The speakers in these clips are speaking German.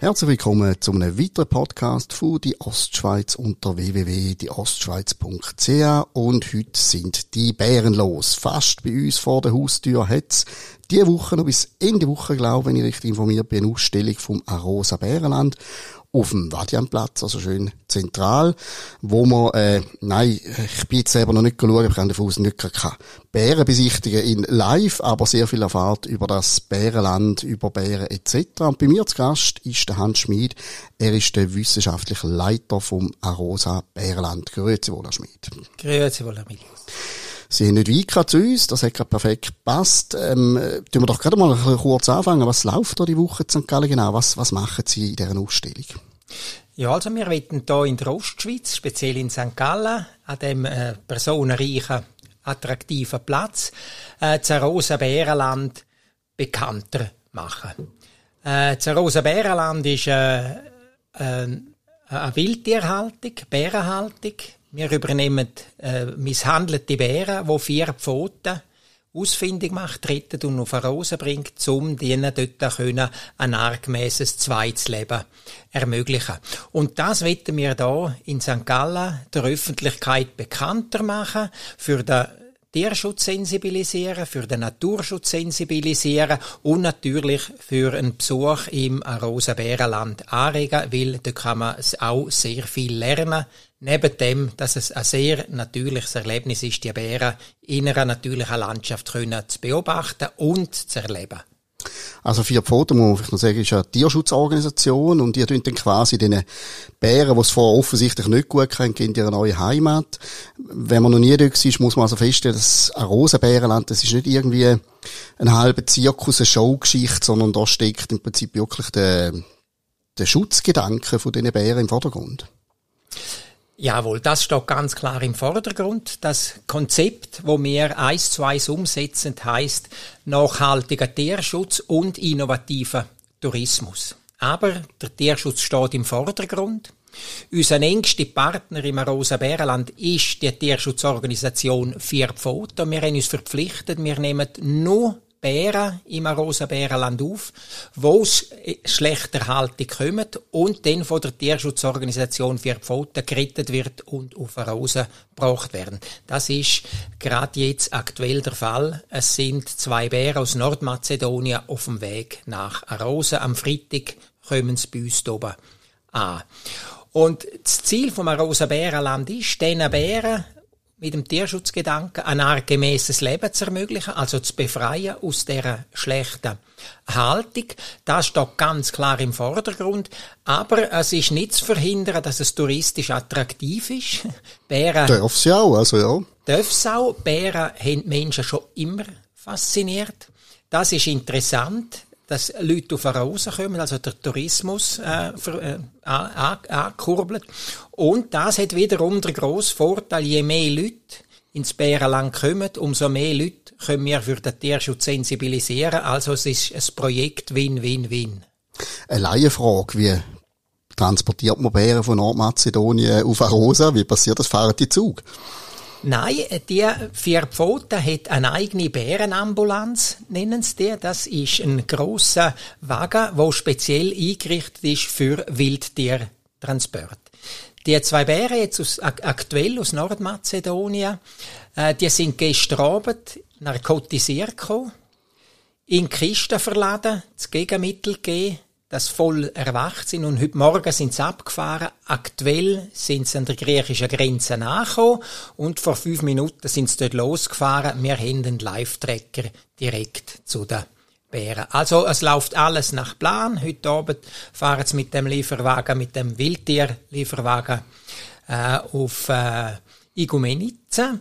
Herzlich willkommen zu einem weiteren Podcast von die Ostschweiz unter www.dieostschweiz.ch und heute sind die Bären los. Fast bei uns vor der Haustür hat's diese Woche noch bis Ende Woche, glaube ich, wenn ich richtig informiert bin, eine Ausstellung vom Arosa Bärenland auf dem Vadianplatz, also schön zentral, wo man, äh, nein, ich bin jetzt selber noch nicht geschaut, ich kann davon aus nicht keine Bären besichtigen in live, aber sehr viel erfahrt über das Bärenland, über Bären etc. Und bei mir zu Gast ist der Hans Schmid, er ist der wissenschaftliche Leiter vom Arosa Bärenland. Grüezi wohl, Herr Schmid. Grüezi wohl, Herr Milius. Sie haben nicht weit zu uns, das hat gerade perfekt gepasst. Ähm, tun wir doch gerade mal kurz anfangen. Was läuft da die Woche in St. Gallen genau? Was, was machen Sie in dieser Ausstellung? Ja, also wir wollen hier in der Ostschweiz, speziell in St. Gallen, an dem äh, personenreichen, attraktiven Platz, äh, das Rosenbärenland bekannter machen. Äh, das Rosenbärenland ist äh, äh, eine Wildtierhaltung, Bärenhaltung, wir übernehmen äh, misshandelte Bären, die vier Pfoten ausfindig macht, rettet und auf eine Rose bringt, um denen dort können, ein artgemäßes zweites Leben ermöglichen. Und das wollen wir da in St. Gallen der Öffentlichkeit bekannter machen, für den Tierschutz sensibilisieren, für den Naturschutz sensibilisieren und natürlich für einen Besuch im Rosenbärenland anregen, weil da kann man auch sehr viel lernen Neben dem, dass es ein sehr natürliches Erlebnis ist, die Bären in einer natürlichen Landschaft zu beobachten und zu erleben. Also vier Pfoten, muss vielleicht noch sagen, ist eine Tierschutzorganisation und die tun dann quasi den Bären, die es vorher offensichtlich nicht gut kennen, in ihre neue Heimat. Wenn man noch nie dort ist, muss man also feststellen, dass ein Rosenbärenland, das ist nicht irgendwie ein halber Zirkus, eine Showgeschichte, sondern da steckt im Prinzip wirklich der, der Schutzgedanke von diesen Bären im Vordergrund. Jawohl, das steht ganz klar im Vordergrund. Das Konzept, wo wir eins zu eins umsetzen, heißt nachhaltiger Tierschutz und innovativer Tourismus. Aber der Tierschutz steht im Vordergrund. Unser engster Partner im Rosa-Bärenland ist die Tierschutzorganisation Vier Pfoten. Wir haben uns verpflichtet, wir nehmen nur Bären im Rosenbärenland auf, wo es schlechter Haltung kommen und dann von der Tierschutzorganisation für Pfoten gerettet wird und auf Rose gebracht werden. Das ist gerade jetzt aktuell der Fall. Es sind zwei Bären aus Nordmazedonien auf dem Weg nach Rose. Am Freitag kommen sie bei uns oben an. Und das Ziel vom Rosenbärenland ist, diesen Bären mit dem Tierschutzgedanken ein artgemäßes Leben zu ermöglichen, also zu befreien aus dieser schlechten Haltung. Das steht ganz klar im Vordergrund. Aber es ist nicht zu verhindern, dass es touristisch attraktiv ist. Bären. Darf sie auch, also ja. Darf es auch. Bären haben Menschen schon immer fasziniert. Das ist interessant dass Leute auf Rose kommen, also der Tourismus äh, für, äh, ankurbelt. Und das hat wiederum den grossen Vorteil, je mehr Leute ins Bärenland kommen, umso mehr Leute können wir für den Tierschutz sensibilisieren. Also es ist ein Projekt Win-Win-Win. Eine Laienfrage, wie transportiert man Bären von Nordmazedonien auf Arosa? Wie passiert das? Fahren die Zug? Nein, die vier Pfoten hat eine eigene Bärenambulanz, nennen sie die. Das ist ein grosser Wagen, der speziell eingerichtet ist für Wildtiertransport. Die zwei Bären jetzt aus, aktuell aus Nordmazedonien, äh, die sind gestern Abend narkotisiert gekommen, in Kisten verladen, das Gegenmittel gegeben, das voll erwacht sind und heute Morgen sind sie abgefahren. Aktuell sind sie an der griechischen Grenze nachgekommen und vor fünf Minuten sind sie dort losgefahren. Wir haben einen Live-Tracker direkt zu den Bären. Also es läuft alles nach Plan. Heute Abend fahren sie mit dem Lieferwagen, mit dem Wildtier-Lieferwagen äh, auf äh, Igumenice.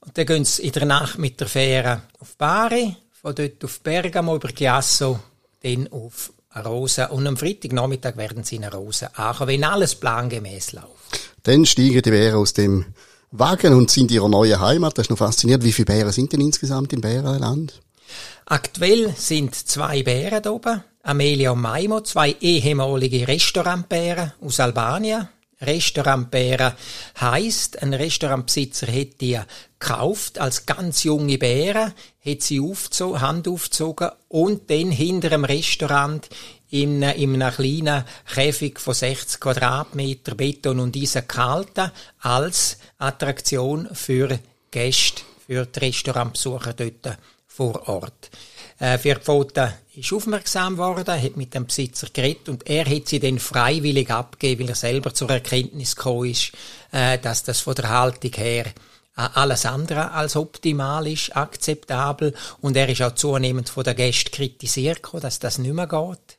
Und dann gehen sie in der Nacht mit der Fähre auf Bari, von dort auf Bergamo über Chiasso, dann auf Rose. Und am Freitagnachmittag werden sie in Rose ankommen, wenn alles plangemäß läuft. Dann steigen die Bären aus dem Wagen und sind in ihrer neuen Heimat. Das ist noch faszinierend. Wie viele Bären sind denn insgesamt im Bärenland? Aktuell sind zwei Bären da oben. Amelia und Maimo, zwei ehemalige Restaurantbären aus Albanien. Restaurantbären heisst, ein Restaurantbesitzer hätte gekauft als ganz junge Bären, hat sie aufgezogen, Hand aufgezogen und dann hinter dem Restaurant in, in einem kleinen Käfig von 60 Quadratmeter Beton und Eisen gehalten, als Attraktion für Gäste, für die Restaurantbesucher dort vor Ort. Äh, für die Foto ist aufmerksam worden, hat mit dem Besitzer geredet und er hat sie dann freiwillig abgegeben, weil er selber zur Erkenntnis gekommen ist, äh, dass das von der Haltung her äh, alles andere als optimal ist, akzeptabel und er ist auch zunehmend von der Gäste kritisiert dass das nicht mehr geht.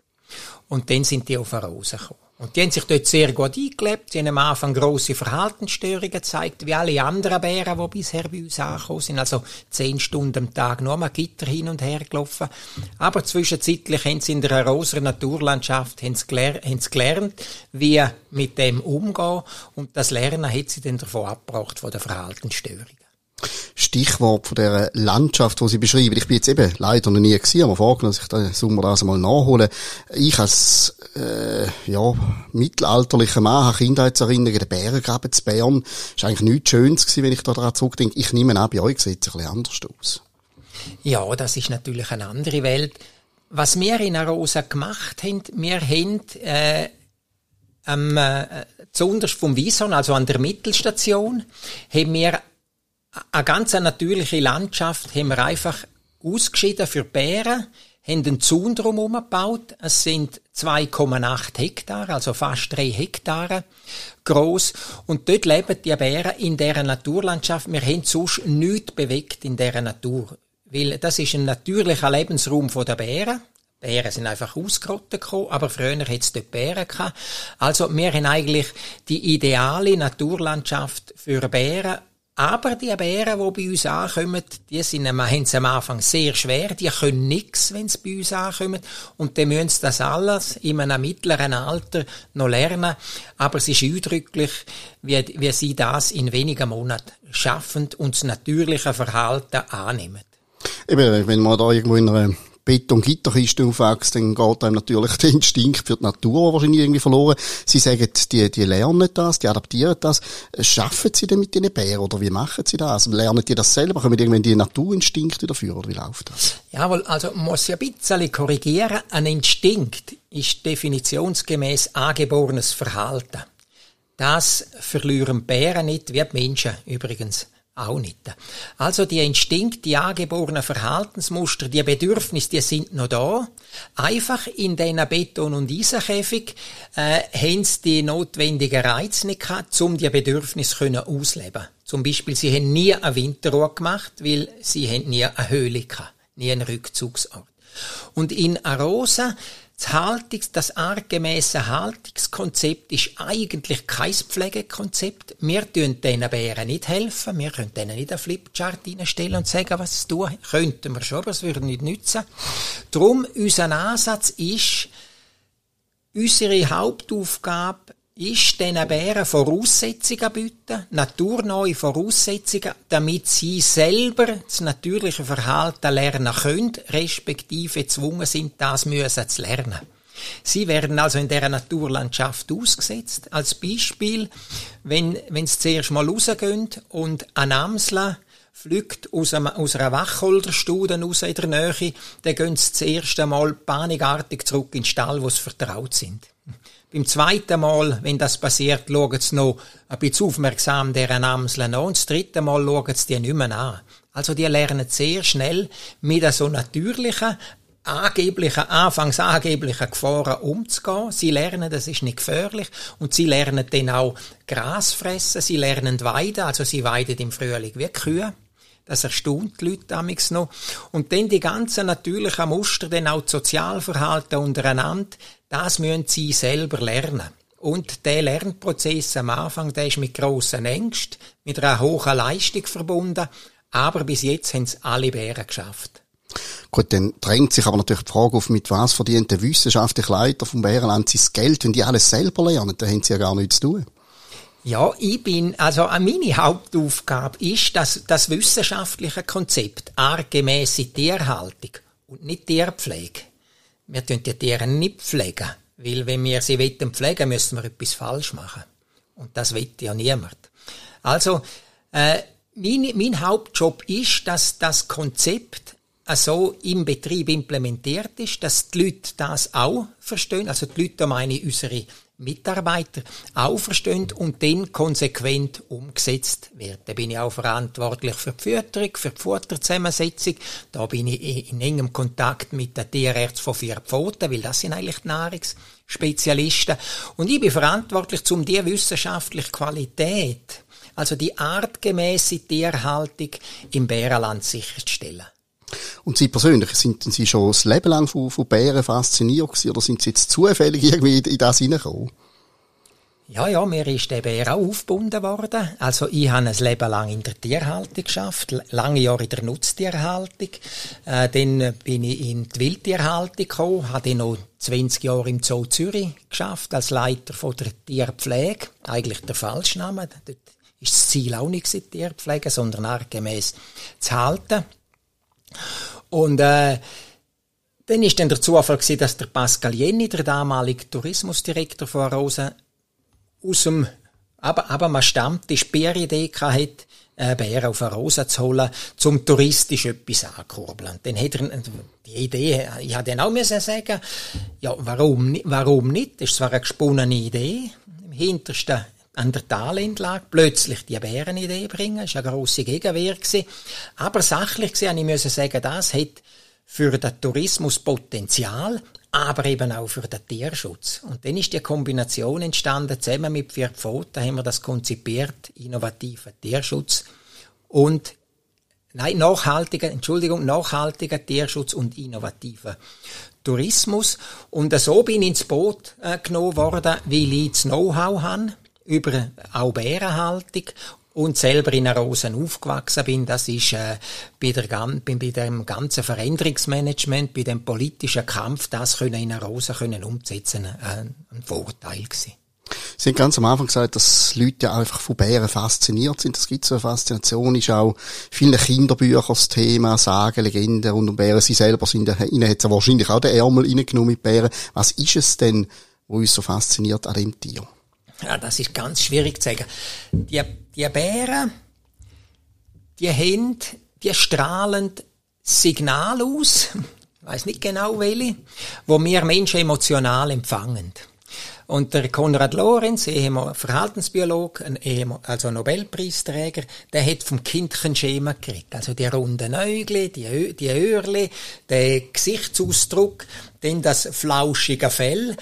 Und dann sind die auf eine Rose gekommen. Und die haben sich dort sehr gut eingelebt. Sie haben am Anfang grosse Verhaltensstörungen gezeigt, wie alle anderen Bären, die bisher bei uns angekommen sind. Also zehn Stunden am Tag nur mal Gitter hin und her gelaufen. Aber zwischenzeitlich haben sie in der Roser Naturlandschaft haben sie gelernt, haben sie gelernt, wie mit dem umgehen. Und das Lernen hat sie dann davon abgebracht, von den Verhaltensstörungen. Stichwort von der Landschaft, die Sie beschreiben. Ich bin jetzt eben leider noch nie gewesen, aber vorgenommen, dass ich den Sommer das einmal nachholen. Ich als, äh, ja, mittelalterlicher Mann habe Kindheitserinnerungen, den Bärengraben zu Bern. War eigentlich nichts Schönes gewesen, wenn ich da daran zurückdenke. Ich nehme an, bei euch sieht es ein bisschen anders aus. Ja, das ist natürlich eine andere Welt. Was wir in Arosa gemacht haben, wir haben, äh, am, äh, zuunterst vom Wison, also an der Mittelstation, haben wir eine ganz natürliche Landschaft haben wir einfach ausgeschieden für Bären, haben einen Zaun drumherum gebaut. Es sind 2,8 Hektar, also fast drei Hektare groß. Und dort leben die Bären in dieser Naturlandschaft. Wir haben sonst nichts bewegt in dieser Natur. Weil das ist ein natürlicher Lebensraum der Bären. Bären sind einfach ausgerottet gekommen, aber früher hat es dort Bären gehabt. Also wir haben eigentlich die ideale Naturlandschaft für Bären aber die Bären, die bei uns ankommen, die sind, am Anfang sehr schwer. Die können nichts, wenn sie bei uns ankommen. Und dann müssen das alles in einem mittleren Alter noch lernen. Aber es ist eindrücklich, wie, wie sie das in wenigen Monaten schaffen und das natürliche Verhalten annehmen. Eben, wenn man da irgendwo in einer Beton-Gitterkiste aufwächst, dann geht einem natürlich der Instinkt für die Natur wahrscheinlich irgendwie verloren. Sie sagen, die, die lernen das, die adaptieren das. Schaffen sie denn mit diesen Bären oder wie machen sie das? Lernen die das selber? Kommen irgendwann die Naturinstinkte dafür oder wie läuft das? Jawohl, also muss ja ein bisschen korrigieren. Ein Instinkt ist definitionsgemäß angeborenes Verhalten. Das verlieren Bären nicht, wie die Menschen übrigens auch nicht. Also die Instinkt, die angeborenen Verhaltensmuster, die Bedürfnisse, die sind noch da. Einfach in diesen Beton- und Eisenkäfig äh, haben sie die notwendigen Reize nicht gehabt, um die Bedürfnisse können ausleben. Zum Beispiel, sie haben nie eine Winterruhe gemacht, weil sie haben nie eine Höhle gehabt, nie einen Rückzugsort. Und in Arosa das, Haltungs-, das artgemäße Haltungskonzept ist eigentlich kein Pflegekonzept. Wir tun diesen Bären nicht helfen. Wir können denen nicht einen Flipchart reinstellen und sagen, was sie tun. Könnten wir schon, aber es würde nicht nützen. Darum, unser Ansatz ist, unsere Hauptaufgabe ist diesen Bären Voraussetzungen bieten, naturneue Voraussetzungen, damit sie selber das natürliche Verhalten lernen können, respektive gezwungen sind, das müssen zu lernen. Sie werden also in der Naturlandschaft ausgesetzt. Als Beispiel, wenn, wenn sie zuerst mal rausgehen und ein Amsler fliegt aus, aus einer Wacholderstudie raus in der Nähe, dann gehen sie zuerst einmal panikartig zurück in den Stall, wo sie vertraut sind. Beim zweiten Mal, wenn das passiert, schauen sie noch ein bisschen aufmerksam deren Amseln an. Und das dritte Mal schauen sie die nicht mehr an. Also die lernen sehr schnell mit so natürlichen, angeblichen, anfangs angeblichen Gefahren umzugehen. Sie lernen, das ist nicht gefährlich. Und sie lernen dann auch Gras fressen. Sie lernen weiden. Also sie weiden im Frühling wie Kühe. Das erstaunt die Leute damals noch. Und dann die ganzen natürlichen Muster, dann auch das Sozialverhalten untereinander, das müssen sie selber lernen. Und der Lernprozess am Anfang, der ist mit grossen Ängsten, mit einer hohen Leistung verbunden. Aber bis jetzt haben es alle Bären geschafft. Gut, dann drängt sich aber natürlich die Frage auf, mit was verdient der wissenschaftliche Leiter vom Bärenland sein Geld, wenn die alles selber lernen, dann haben sie ja gar nichts zu tun. Ja, ich bin, also meine Hauptaufgabe ist das, das wissenschaftliche Konzept, artgemäße Tierhaltung und nicht Tierpflege. Wir tun die Tiere nicht pflegen, weil wenn wir sie wollen pflegen, müssen wir etwas falsch machen. Und das will ja niemand. Also, äh, mein, mein Hauptjob ist, dass das Konzept so im Betrieb implementiert ist, dass die Leute das auch verstehen. Also die Leute, da meine ich unsere Mitarbeiter auch und dann konsequent umgesetzt wird. Da bin ich auch verantwortlich für die Fütterung, für die Futterzusammensetzung. Da bin ich in engem Kontakt mit den Tierärzten von vier Pfoten, weil das sind eigentlich die Nahrungsspezialisten. Und ich bin verantwortlich, um die wissenschaftliche Qualität, also die artgemäße Tierhaltung im Bärenland sicherzustellen. Und Sie persönlich, sind Sie schon das Leben lang von, von Bären fasziniert gewesen, oder sind Sie jetzt zufällig irgendwie in, in das hineingekommen? Ja, ja, mir ist der Bär auch aufgebunden worden. Also ich habe ein Leben lang in der Tierhaltung geschafft, lange Jahre in der Nutztierhaltung. Äh, dann bin ich in die Wildtierhaltung gekommen, habe dann noch 20 Jahre im Zoo Zürich geschafft als Leiter von der Tierpflege. Eigentlich der Falschname. Dort ist das Ziel auch nicht die Tierpflege, sondern artgemäß zu halten. Und äh, dann ist dann der Zufall gewesen, dass der Pascal Jenny, der damalige Tourismusdirektor von Rosa, aus dem, aber, aber man Stammtisch Bäridee hatte, äh, Bären auf eine zu holen, zum touristisch etwas ankurbeln. Dann hat er die Idee, ich habe dann auch müssen sagen, ja, warum, warum nicht? Das ist zwar eine gesponnene Idee, im hintersten an der Talentlag plötzlich die Bärenidee bringen. Das war eine grosse Gegenwehr. Aber sachlich gesehen, ich muss sagen, das hat für den Tourismus Potenzial, aber eben auch für den Tierschutz. Und dann ist die Kombination entstanden, zusammen mit vier Pfoten haben wir das konzipiert, innovativer Tierschutz und Nein, nachhaltiger, Entschuldigung, nachhaltiger Tierschutz und innovativer Tourismus. Und so bin ich ins Boot äh, genommen worden, weil ich das Know-how habe über auch Bärenhaltung und selber in Rosen aufgewachsen bin, das ist äh, bei, der, bei, bei dem ganzen Veränderungsmanagement, bei dem politischen Kampf, das können in Rosen können umsetzen, äh, ein Vorteil gewesen. Sie haben ganz am Anfang gesagt, dass Leute ja einfach von Bären fasziniert sind. Das gibt so eine Faszination, ist auch viele Kinderbücher das Thema, Sagen, Legenden rund um Bären. Sie selber sind, ihnen hat wahrscheinlich auch den Ärmel reingenommen mit Bären. Was ist es denn, was uns so fasziniert an dem Tier? Ja, das ist ganz schwierig zu sagen. Die, die Bären, die haben, die strahlen Signal aus, ich weiß nicht genau welche, wo wir Menschen emotional empfangen. Und der Konrad Lorenz, Verhaltensbiologe, also Nobelpreisträger, der hat vom Kindchenschema geredet. Also die runden Äugle, die, Öhrle, der Gesichtsausdruck, dann das flauschige Fell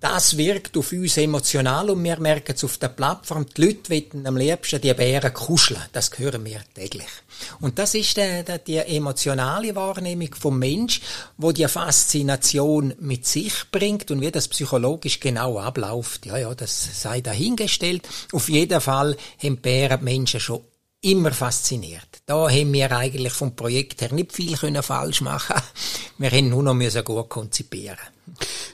das wirkt auf uns emotional und wir merken es auf der Plattform. Die Leute wollen am liebsten die Bären kuscheln. Das hören wir täglich. Und das ist die, die, die emotionale Wahrnehmung vom Mensch, wo die Faszination mit sich bringt und wie das psychologisch genau abläuft. Ja, ja, das sei dahingestellt. Auf jeden Fall haben Bären Menschen schon immer fasziniert. Da haben wir eigentlich vom Projekt her nicht viel können falsch machen. Wir haben nur noch müssen gut konzipieren.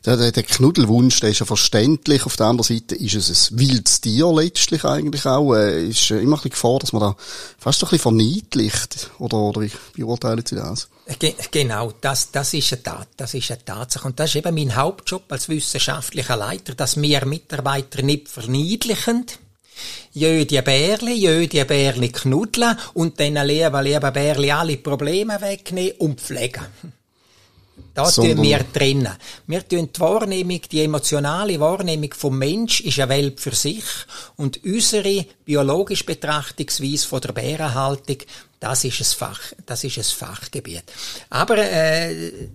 Der, der, der Knuddelwunsch, der ist ja verständlich. Auf der anderen Seite ist es ein wildes Tier letztlich eigentlich auch. Äh, ist immer ein bisschen Gefahr, dass man da fast ein bisschen verniedlicht. Oder, oder wie beurteilen Sie das? Ge genau, das, das ist eine Tat, das ist eine Tatsache. Und das ist eben mein Hauptjob als wissenschaftlicher Leiter, dass wir Mitarbeiter nicht verniedlichen, Jö die Bärli, jö die Bärli knuddeln und dann lieber, lieber Bärli alle Probleme wegnehmen und pflegen. Da tun wir trennen. Wir tun die Wahrnehmung, die emotionale Wahrnehmung vom Mensch ist eine Welt für sich und unsere biologische Betrachtungsweise von der Bärenhaltung, das ist ein Fach, das ist ein Fachgebiet. Aber äh,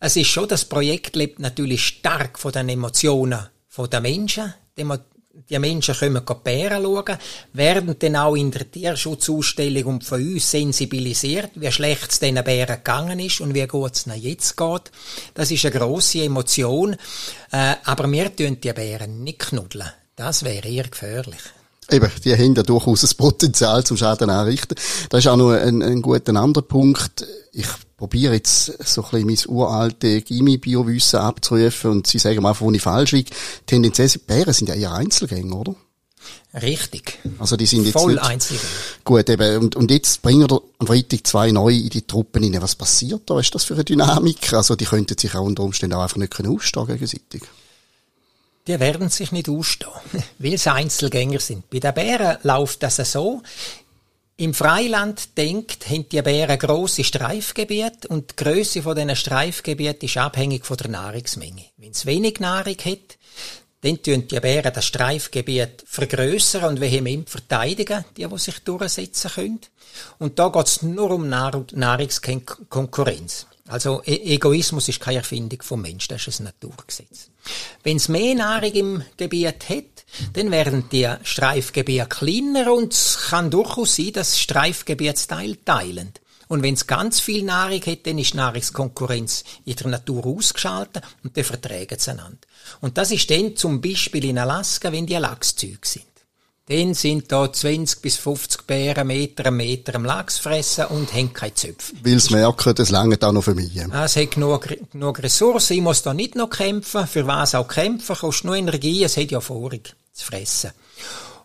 es ist schon, das Projekt lebt natürlich stark von den Emotionen von den Menschen die Menschen kommen Bären schauen, werden dann auch in der Tierschutzausstellung und von uns sensibilisiert, wie schlecht es diesen Bären gegangen ist und wie gut es ihnen jetzt geht. Das ist eine grosse Emotion, äh, aber wir tun die Bären nicht knuddeln. Das wäre eher gefährlich. Eben, die haben ja durchaus ein Potenzial zum Schaden anrichten. Das ist auch noch ein, ein guter anderer Punkt. Ich probiere jetzt so ein bisschen mein uralte Gimmi-Biowissen abzurufen und Sie sagen mal, wo ich falsch liege. Tendenziell, Bären sind ja eher Einzelgänger, oder? Richtig. Also die sind jetzt Voll Einzelgänger. Gut, eben. Und, und jetzt bringen wir am Freitag zwei neue in die Truppen rein. Was passiert da? Was ist das für eine Dynamik? Also die könnten sich auch unter Umständen auch einfach nicht ausstehen gegenseitig. Die werden sich nicht ausstehen, weil sie Einzelgänger sind. Bei den Bären läuft das so. Im Freiland denkt, haben die Bären grosse Streifgebiete und die Grösse von diesen Streifgebieten ist abhängig von der Nahrungsmenge. Wenn es wenig Nahrung hat, dann tun die Bären das Streifgebiet vergrößern und vehement verteidigen, die, die sich durchsetzen können. Und da geht es nur um Nahr Nahrungskonkurrenz. Also e Egoismus ist keine Erfindung vom Menschen, das ist ein Naturgesetz. Wenn es mehr Nahrung im Gebiet hat, dann werden die Streifgebiete kleiner und es kann durchaus sein, dass Streifgebietsteil teilen. Und wenn es ganz viel Nahrung hat, dann ist Nahrungskonkurrenz in der Natur ausgeschaltet und dann verträgen sie einander. Und das ist dann zum Beispiel in Alaska, wenn die Lachszüge sind. Dann sind da 20 bis 50 Bären Meter am Meter am Lachs fressen und haben keine Zöpfe. Weil sie merken, das lange auch noch für mich. Ah, es hat genug, genug Ressourcen. Ich muss da nicht noch kämpfen. Für was auch kämpfen? Kostet nur Energie. Es hat ja vorig zu fressen.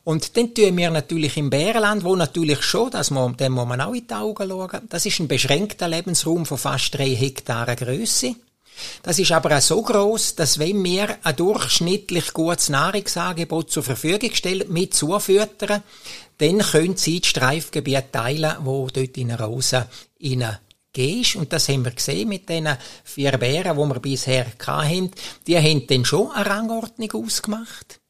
Und dann tun wir natürlich im Bärenland, wo natürlich schon, das muss, dem muss man auch in die Augen schauen, das ist ein beschränkter Lebensraum von fast drei Hektaren Größe. Das ist aber auch so groß, dass wenn wir ein durchschnittlich gutes Nahrungsangebot zur Verfügung stellen, mit zufüttern, dann können sie das Streifgebiet teilen, wo dort in eine Rose gehst. Und das haben wir gesehen mit den vier Bären, die wir bisher hatten. Die haben dann schon eine Rangordnung ausgemacht.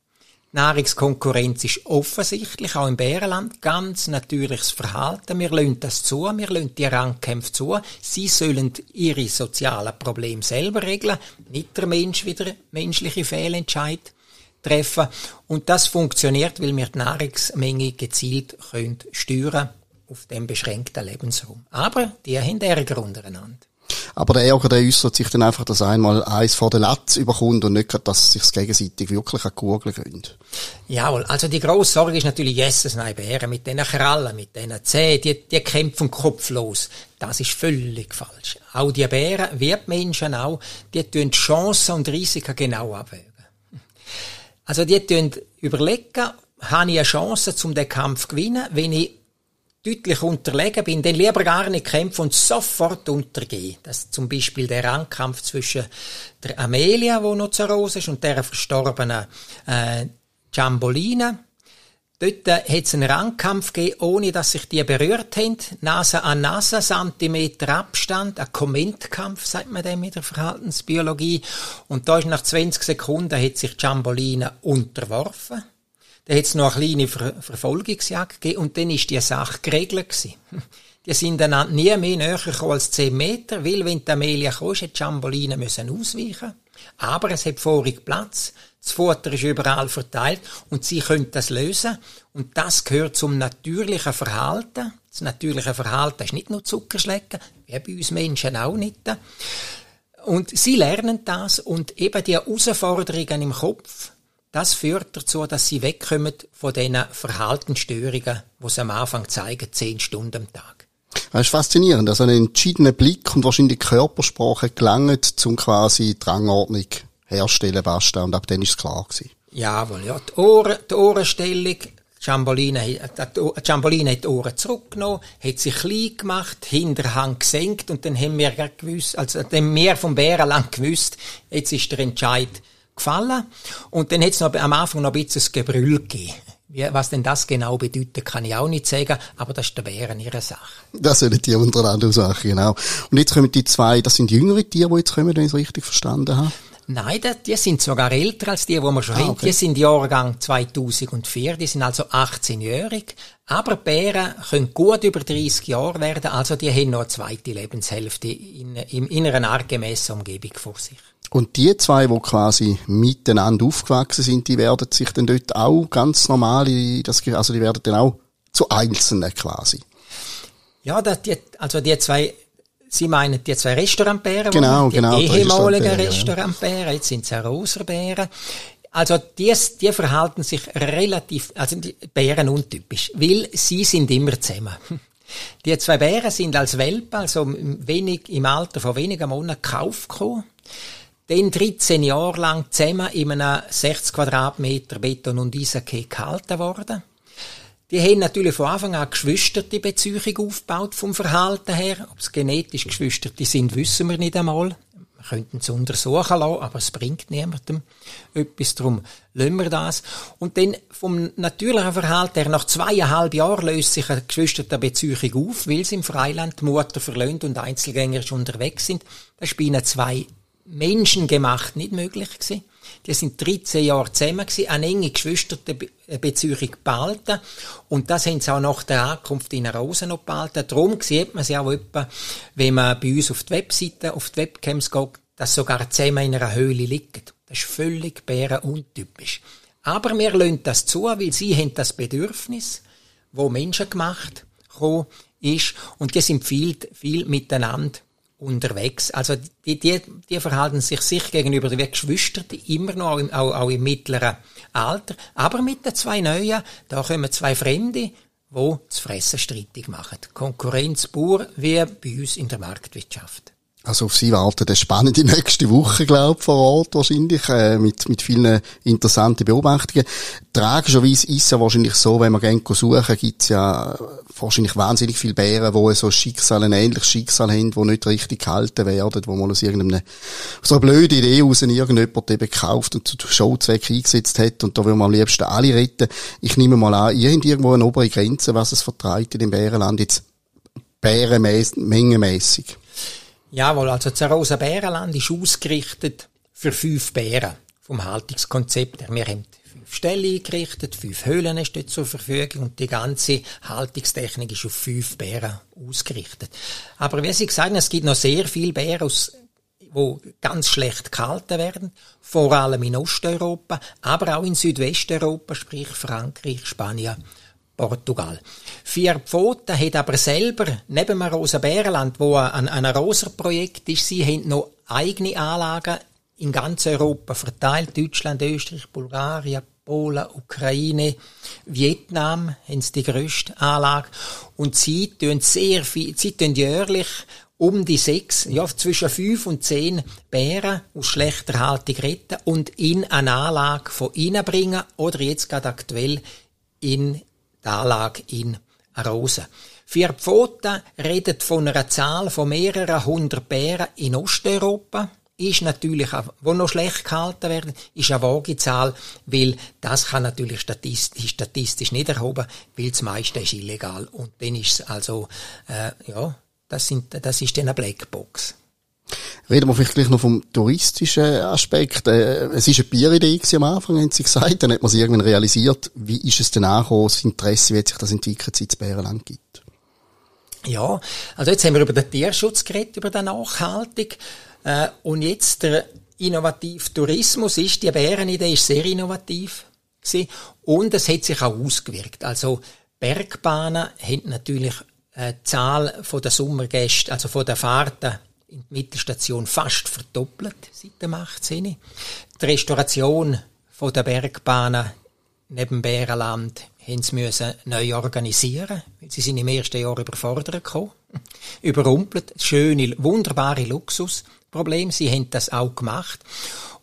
Nahrungskonkurrenz ist offensichtlich, auch im Bärenland, ganz natürliches Verhalten. Wir lassen das zu, wir lassen die Rangkämpfe zu. Sie sollen ihre sozialen Probleme selber regeln, nicht der Mensch wieder menschliche Fehlentscheid treffen. Und das funktioniert, weil wir die Nahrungsmenge gezielt können steuern auf dem beschränkten Lebensraum. Aber die haben Ärger untereinander. Aber der Ärger, der äußert sich dann einfach, dass einmal eins vor der Latz überkommt und nicht, dass sich gegenseitig wirklich an Kugeln gehen. Jawohl, also die grosse Sorge ist natürlich Jesus Bären mit diesen Krallen, mit diesen Zähnen, die, die kämpfen kopflos. Das ist völlig falsch. Auch die Bären, wie die Menschen auch, die tun Chancen und Risiken genau abwägen. Also die tun überlegen, habe ich eine Chance, um den Kampf zu gewinnen, wenn ich deutlich unterlegen bin, dann lieber gar nicht kämpfen und sofort untergehen. Das ist zum Beispiel der Rangkampf zwischen der Amelia, wo noch zur Rose ist, und der verstorbenen äh, Giambolina. Dort äh, hat es einen Rangkampf gegeben, ohne dass sich die berührt haben. Nase an Nase, Zentimeter Abstand, ein Kommentkampf, sagt man dem in der Verhaltensbiologie. Und da ist nach 20 Sekunden hat sich Giambolina unterworfen. Dann hat es noch eine kleine Ver Verfolgungsjagd gegeben und dann ist die Sache geregelt gewesen. Die sind dann nie mehr näher gekommen als 10 Meter, weil wenn die Amelia kam, hat die Jamboline müssen ausweichen. Aber es hat vorig Platz. Das Futter ist überall verteilt und sie können das lösen. Und das gehört zum natürlichen Verhalten. Das natürliche Verhalten ist nicht nur Zuckerschlecken, wie bei uns Menschen auch nicht. Und sie lernen das und eben die Herausforderungen im Kopf, das führt dazu, dass sie wegkommen von diesen Verhaltensstörungen, die sie am Anfang zeigen, zehn Stunden am Tag. Das ist faszinierend. Also ein entschiedener Blick und wahrscheinlich die Körpersprache gelangt, um quasi die Rangordnung herstellen, basta. Und ab dann ist es klar gewesen. Jawohl, ja. Die, Ohren, die Ohrenstellung, Jamboline, Jamboline hat die Ohren zurückgenommen, hat sich klein gemacht, Hinterhand gesenkt und dann haben wir gewusst, also dann haben wir vom Bärenland gewusst, jetzt ist der Entscheid gefallen. Und dann hat es noch am Anfang noch ein bisschen ein Gebrüll gegeben. Was denn das genau bedeutet, kann ich auch nicht sagen, aber das ist der Bären ihre Sache. Das sollen die untereinander Sache, genau. Und jetzt kommen die zwei, das sind jüngere Tiere, die jetzt kommen, wenn ich es richtig verstanden habe. Nein, die sind sogar älter als die, die wir schon ah, haben. Die sind Jahrgang 2004, die sind also 18-jährig. Aber Bären können gut über 30 Jahre werden, also die haben noch eine zweite Lebenshälfte in, in, in einer artgemäßen Umgebung vor sich. Und die zwei, die quasi miteinander aufgewachsen sind, die werden sich dann dort auch ganz normal, also die werden dann auch zu Einzelnen quasi. Ja, das, die, also die zwei, Sie meinen die zwei Restaurantbären, genau, die genau, ehemaligen Restaurantbären, jetzt sind es Roserbären. Also die, die verhalten sich relativ, also die Bären untypisch, weil sie sind immer zusammen. Die zwei Bären sind als Welpen, also wenig, im Alter von wenigen Monaten gekauft gekommen dann 13 Jahre lang zusammen in einem 60 Quadratmeter Beton- und Eishockey gehalten worden. Die haben natürlich von Anfang an geschwisterte Beziehung aufgebaut vom Verhalten her. Ob es genetisch Geschwisterte sind, wissen wir nicht einmal. Wir könnten es untersuchen lassen, aber es bringt niemandem etwas. Darum lassen wir das. Und dann vom natürlichen Verhalten her, nach zweieinhalb Jahren löst sich eine geschwisterte Beziehung auf, weil sie im Freiland die Mutter verlöhnt und einzelgängerisch unterwegs sind. Das ist bei ihnen zwei Menschen gemacht nicht möglich gewesen. Die sind 13 Jahre zusammen gewesen, eine enge geschwisterte Beziehung behalten. Und das haben sie auch nach der Ankunft in Rosen noch behalten. Darum sieht man sie auch etwa, wenn man bei uns auf die Webseite, auf die Webcams geht, dass sogar zusammen in einer Höhle liegen. Das ist völlig bärenuntypisch. Aber wir lassen das zu, weil sie haben das Bedürfnis, wo Menschen gemacht ist, und die sind viel, viel miteinander unterwegs. Also die, die, die verhalten sich sich gegenüber wie Geschwister immer noch, auch im, auch, auch im mittleren Alter. Aber mit den zwei Neuen, da kommen zwei Fremde, die das Fressen streitig machen. Konkurrenz pur, wie bei uns in der Marktwirtschaft. Also auf Sie warten eine spannende nächste Woche, glaube ich, vor Ort wahrscheinlich, äh, mit, mit vielen interessanten Beobachtungen. Tragischerweise ist es ja wahrscheinlich so, wenn man gerne suchen, gibt es ja wahrscheinlich wahnsinnig viele Bären, die so Schicksal, ein ähnliches Schicksal haben, die nicht richtig gehalten werden, wo man aus irgendeiner, so eine blöde Idee raus irgendjemand eben gekauft und zu Showzweck eingesetzt hat und da will man am liebsten alle retten. Ich nehme mal an, ihr habt irgendwo eine obere Grenze, was es vertreibt in dem Bärenland jetzt bärenmengemässig. Jawohl, also das Rosa Bärenland ist ausgerichtet für fünf Bären vom Haltungskonzept her. Wir haben fünf Stellen eingerichtet, fünf Höhlen steht zur Verfügung und die ganze Haltungstechnik ist auf fünf Bären ausgerichtet. Aber wie Sie gesagt haben, es gibt noch sehr viele Bären aus wo ganz schlecht gehalten werden, vor allem in Osteuropa, aber auch in Südwesteuropa, sprich Frankreich, Spanien Portugal. Vier Pfoten hat aber selber, neben dem Rosa Bärenland, wo ein, ein Rosa-Projekt ist, sie haben noch eigene Anlagen in ganz Europa verteilt. Deutschland, Österreich, Bulgarien, Polen, Ukraine, Vietnam haben sie die grösste Anlage. Und sie tun sehr viel, sie tun jährlich um die sechs, ja, zwischen fünf und zehn Bären aus schlechter Haltung retten und in eine Anlage von ihnen bringen oder jetzt gerade aktuell in die Anlage in Arosa. Vier Pfoten redet von einer Zahl von mehreren hundert Bären in Osteuropa. Ist natürlich, wo noch schlecht gehalten werden, ist eine vage Zahl, weil das kann natürlich statistisch, statistisch nicht erhoben, weil das meiste ist illegal. Und dann ist es also, äh, ja, das, sind, das ist dann eine Blackbox. Reden wir vielleicht gleich noch vom touristischen Aspekt. Äh, es ist eine Bieridee am Anfang, haben Sie gesagt. Dann hat man sich irgendwann realisiert, wie ist es denn angekommen, das Interesse, wie hat sich das entwickelt, seit es Bärenland gibt? Ja, also jetzt haben wir über den Tierschutz geredet, über den Nachhaltig. Äh, und jetzt der innovative Tourismus ist, die Bärenidee ist sehr innovativ gewesen. Und es hat sich auch ausgewirkt. Also Bergbahnen haben natürlich äh, die Zahl der Sommergäste, also der Fahrten in die Mittelstation fast verdoppelt seit dem 18. Die Restauration der Bergbahnen neben Bärenland haben sie neu organisieren, weil sie sind im ersten Jahr überfordert gekommen, überrumpelt, schöne, wunderbare Luxusproblem. Sie haben das auch gemacht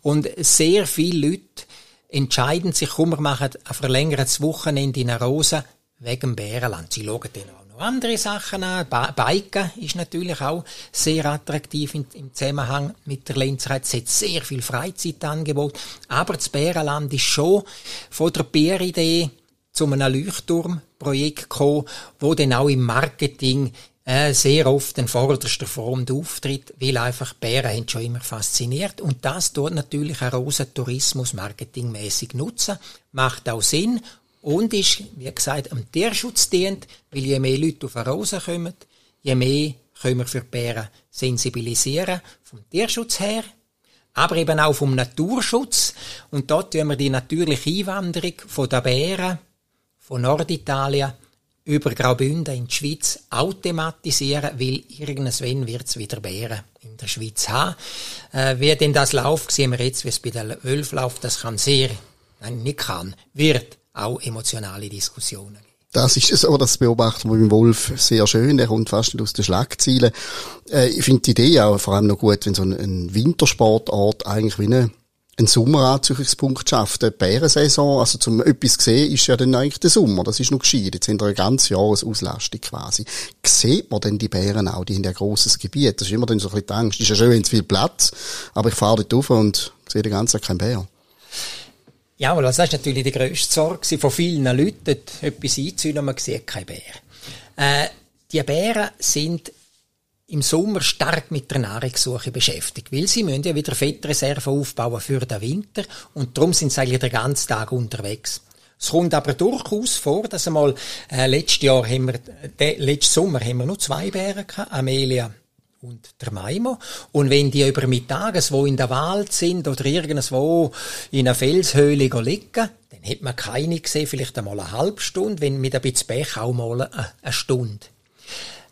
und sehr viele Leute entscheiden sich, komm, wir machen ein verlängertes Wochenende in Rosa wegen Bärenland. Sie schauen dann andere Sachen an. Biken ist natürlich auch sehr attraktiv im, Zusammenhang mit der Lenzerheit. Es hat sehr viel Freizeitangebot. Aber das Bärenland ist schon von der Bäridee zu einem Leuchtturmprojekt gekommen, wo dann auch im Marketing äh, sehr oft in vorderster Front auftritt, weil einfach Bären haben schon immer fasziniert und das tut natürlich ein rosa Tourismus marketingmäßig nutzen, macht auch Sinn und ist, wie gesagt, am Tierschutz dient, weil je mehr Leute auf eine Rose kommen, je mehr können wir für die Bären sensibilisieren, vom Tierschutz her, aber eben auch vom Naturschutz. Und dort tun wir die natürliche Einwanderung von den Bären von Norditalien über Graubünden in die Schweiz automatisieren, weil irgendwann wird es wieder Bären in der Schweiz haben. Äh, wie denn das läuft, sehen wir jetzt, wie es bei den Wölfen läuft. Das kann sehr, nein, nicht kann, wird auch emotionale Diskussionen das ist so, das beobachten wir beim Wolf sehr schön. Der kommt fast nicht aus den Schlagzeilen. Äh, ich finde die Idee auch vor allem noch gut, wenn so ein, ein Wintersportort eigentlich wie eine, einen Sommeranzüchungspunkt schafft. Die Bärensaison, also zum etwas sehen, ist ja dann eigentlich der Sommer. Das ist noch gescheit. Jetzt haben wir ein ganzes Jahresauslastung quasi. Sieht man denn die Bären auch? Die haben ja ein grosses Gebiet. Das ist immer dann so ein bisschen die Angst. Ist ja schön, wenn es viel Platz, aber ich fahre dort rauf und sehe den ganzen Tag keinen Bär. Ja, weil das ist natürlich die grösste Sorge von vielen Leuten, etwas einzunehmen und man sieht keinen Bär. Äh, die Bären sind im Sommer stark mit der Nahrungssuche beschäftigt, weil sie müssen ja wieder Fettreserven aufbauen für den Winter und darum sind sie eigentlich den ganzen Tag unterwegs. Es kommt aber durchaus vor, dass einmal äh, letztes Jahr haben wir, äh, letzten Sommer haben wir nur zwei Bären gehabt, Amelia und der Maimo. Und wenn die über Mittages wo in der Wald sind oder irgendwo in einer Felshöhle liegen, dann hat man keine gesehen, vielleicht einmal eine halbe Stunde, wenn mit ein bisschen Pech auch mal eine, Stunde.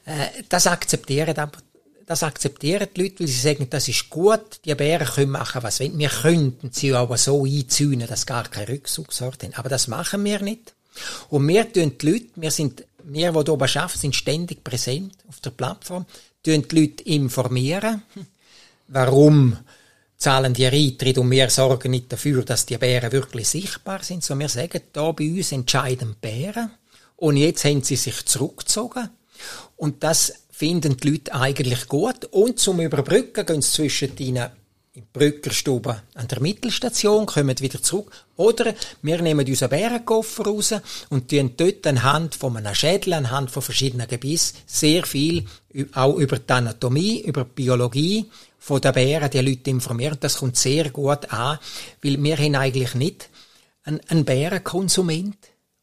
Äh, das akzeptieren aber das akzeptieren die Leute, weil sie sagen, das ist gut, die Bären können machen, was wollen. Wir könnten sie aber so einzäunen, dass gar kein Rückzugsort haben. Aber das machen wir nicht. Und wir tun die Leute, wir sind, wir, die hier oben arbeiten, sind ständig präsent auf der Plattform, die Leute informieren, warum zahlen die Eintritt und wir sorgen nicht dafür, dass die Bären wirklich sichtbar sind, sondern wir sagen, da bei uns entscheiden Bären. Und jetzt haben sie sich zurückgezogen. Und das finden die Leute eigentlich gut. Und zum Überbrücken gehen sie zwischen ihnen in Brückerstube an der Mittelstation, kommen wieder zurück. Oder wir nehmen unseren Bärenkoffer raus und tun dort anhand von einem Schädel, anhand von verschiedenen Gebissen sehr viel auch über die Anatomie, über die Biologie von der Bären die Leute informieren. Das kommt sehr gut an, weil wir haben eigentlich nicht einen Bärenkonsument,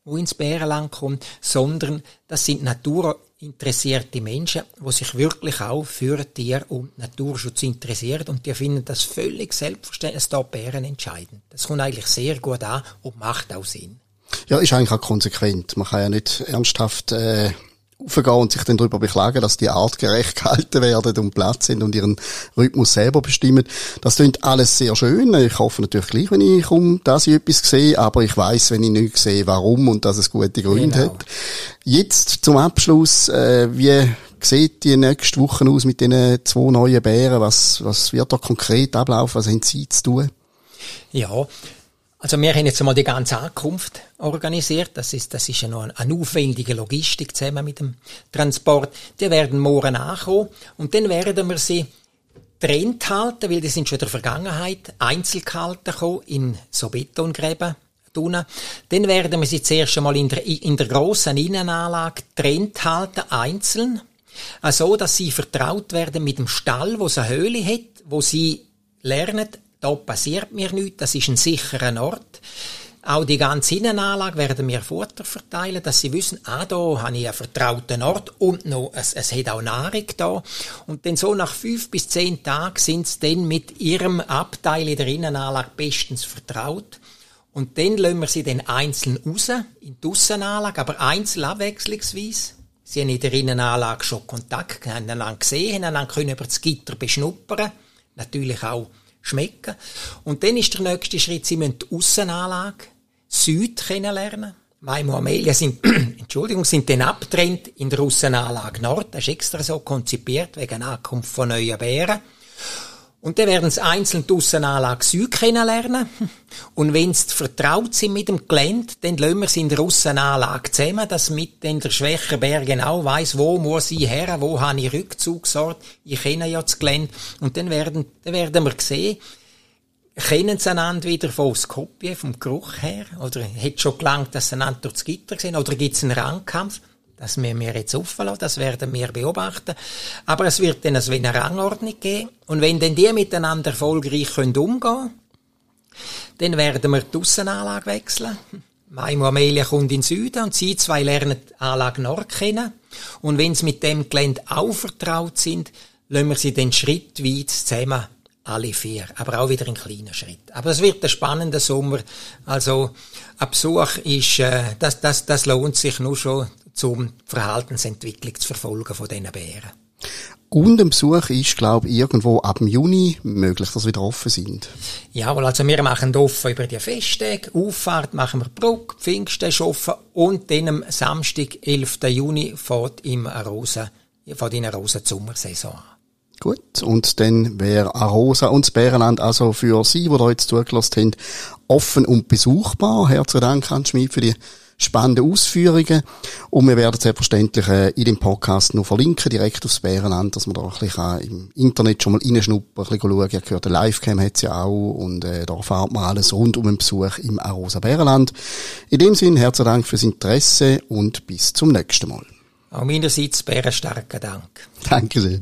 der ins Bärenland kommt, sondern das sind Natur interessierte Menschen, die sich wirklich auch für Tier- und Naturschutz interessieren und die finden das völlig selbstverständlich, dass da Bären entscheiden. Das kommt eigentlich sehr gut an und macht auch Sinn. Ja, ist eigentlich auch konsequent. Man kann ja nicht ernsthaft äh, aufgehen und sich dann darüber beklagen, dass die artgerecht gehalten werden und Platz sind und ihren Rhythmus selber bestimmen. Das klingt alles sehr schön. Ich hoffe natürlich gleich, wenn ich komme, dass ich etwas sehe, aber ich weiß, wenn ich nicht sehe, warum und dass es gute Gründe genau. hat. Jetzt zum Abschluss, äh, wie sieht die nächste Woche aus mit diesen zwei neuen Bären? Was, was wird da konkret ablaufen? Was haben Sie zu tun? Ja, also wir haben jetzt einmal die ganze Ankunft organisiert. Das ist, das ist ja noch eine, eine aufwendige Logistik zusammen mit dem Transport. Die werden morgen ankommen und dann werden wir sie trennt halten, weil die sind schon in der Vergangenheit einzeln gehalten gekommen, in so Betongräben. Dann werden wir sie zuerst einmal in der, in der grossen Innenanlage trennt halten, einzeln. Also, dass sie vertraut werden mit dem Stall, wo es eine Höhle hat, wo sie lernen, da passiert mir nichts, das ist ein sicherer Ort. Auch die ganze Innenanlage werden wir Futter verteilen, dass sie wissen, ah, da habe ich einen vertrauten Ort und noch, es, es hat auch Nahrung da. Und dann so nach fünf bis zehn Tagen sind sie dann mit ihrem Abteil in der Innenanlage bestens vertraut. Und dann lassen wir sie dann einzeln raus, in die Aussenanlage, aber einzeln abwechslungsweise. Sie haben in der Innenanlage schon Kontakt, haben einander gesehen, haben einander über das Gitter beschnuppern. Natürlich auch schmecken. Und dann ist der nächste Schritt, Sie müssen die Aussenanlage Süd kennenlernen. Maimo und Amelia sind, Entschuldigung, sind dann abtrennt in der Aussenanlage Nord. Das ist extra so konzipiert, wegen Ankunft von neuen Bären. Und dann werden sie einzeln die Aussenanlage Süd kennenlernen. Und wenn sie vertraut sind mit dem Gelände, dann lassen wir sie in der Aussenanlage zusammen, dass mit den der schwächere Bär genau weiss, wo muss ich her, wo habe ich Rückzugsort. Ich kenne ja das Gelände. Und dann werden, dann werden wir sehen, kennen sie einander wieder von Skopje, vom Geruch her? Oder hat schon gelangt, dass sie einander durch das Gitter sehen? Oder gibt es einen Rangkampf? Das müssen wir jetzt offen lassen, das werden wir beobachten. Aber es wird dann eine Rangordnung geben. Und wenn dann die miteinander erfolgreich umgehen können, dann werden wir die Aussenanlage wechseln. Maimo Amelia kommt in den Süden und sie zwei lernen die Anlage Nord kennen. Und wenn sie mit dem Gelände auch vertraut sind, lassen wir sie dann schrittweit zusammen alle vier. Aber auch wieder in kleinen Schritt. Aber es wird ein spannender Sommer. Also, ein Besuch ist, äh, das, das, das lohnt sich nur schon zum Verhaltensentwicklung zu verfolgen von diesen Bären. Und ein Besuch ist, glaube ich, irgendwo ab dem Juni möglich, dass wir wieder offen sind. Jawohl, also wir machen offen über die Festtage, Auffahrt machen wir Bruck, Pfingsten offen und dann am Samstag, 11. Juni, fährt im Rosen, fährt in der Rosen Sommersaison an. Gut, und dann wäre Arosa und das Bärenland also für Sie, die da jetzt zugelassen haben, offen und besuchbar. Herzlichen Dank, Hans Schmid, für die spannenden Ausführungen. Und wir werden selbstverständlich äh, in dem Podcast noch verlinken, direkt aufs Bärenland, dass man da ein bisschen im Internet schon mal reinschnuppern, ein bisschen schauen. Ihr gehört, der Livecam hat ja auch und äh, da erfahrt man alles rund um den Besuch im Arosa Bärenland. In dem Sinne, herzlichen Dank fürs Interesse und bis zum nächsten Mal. Auch meinerseits bärenstarken Dank. Danke sehr.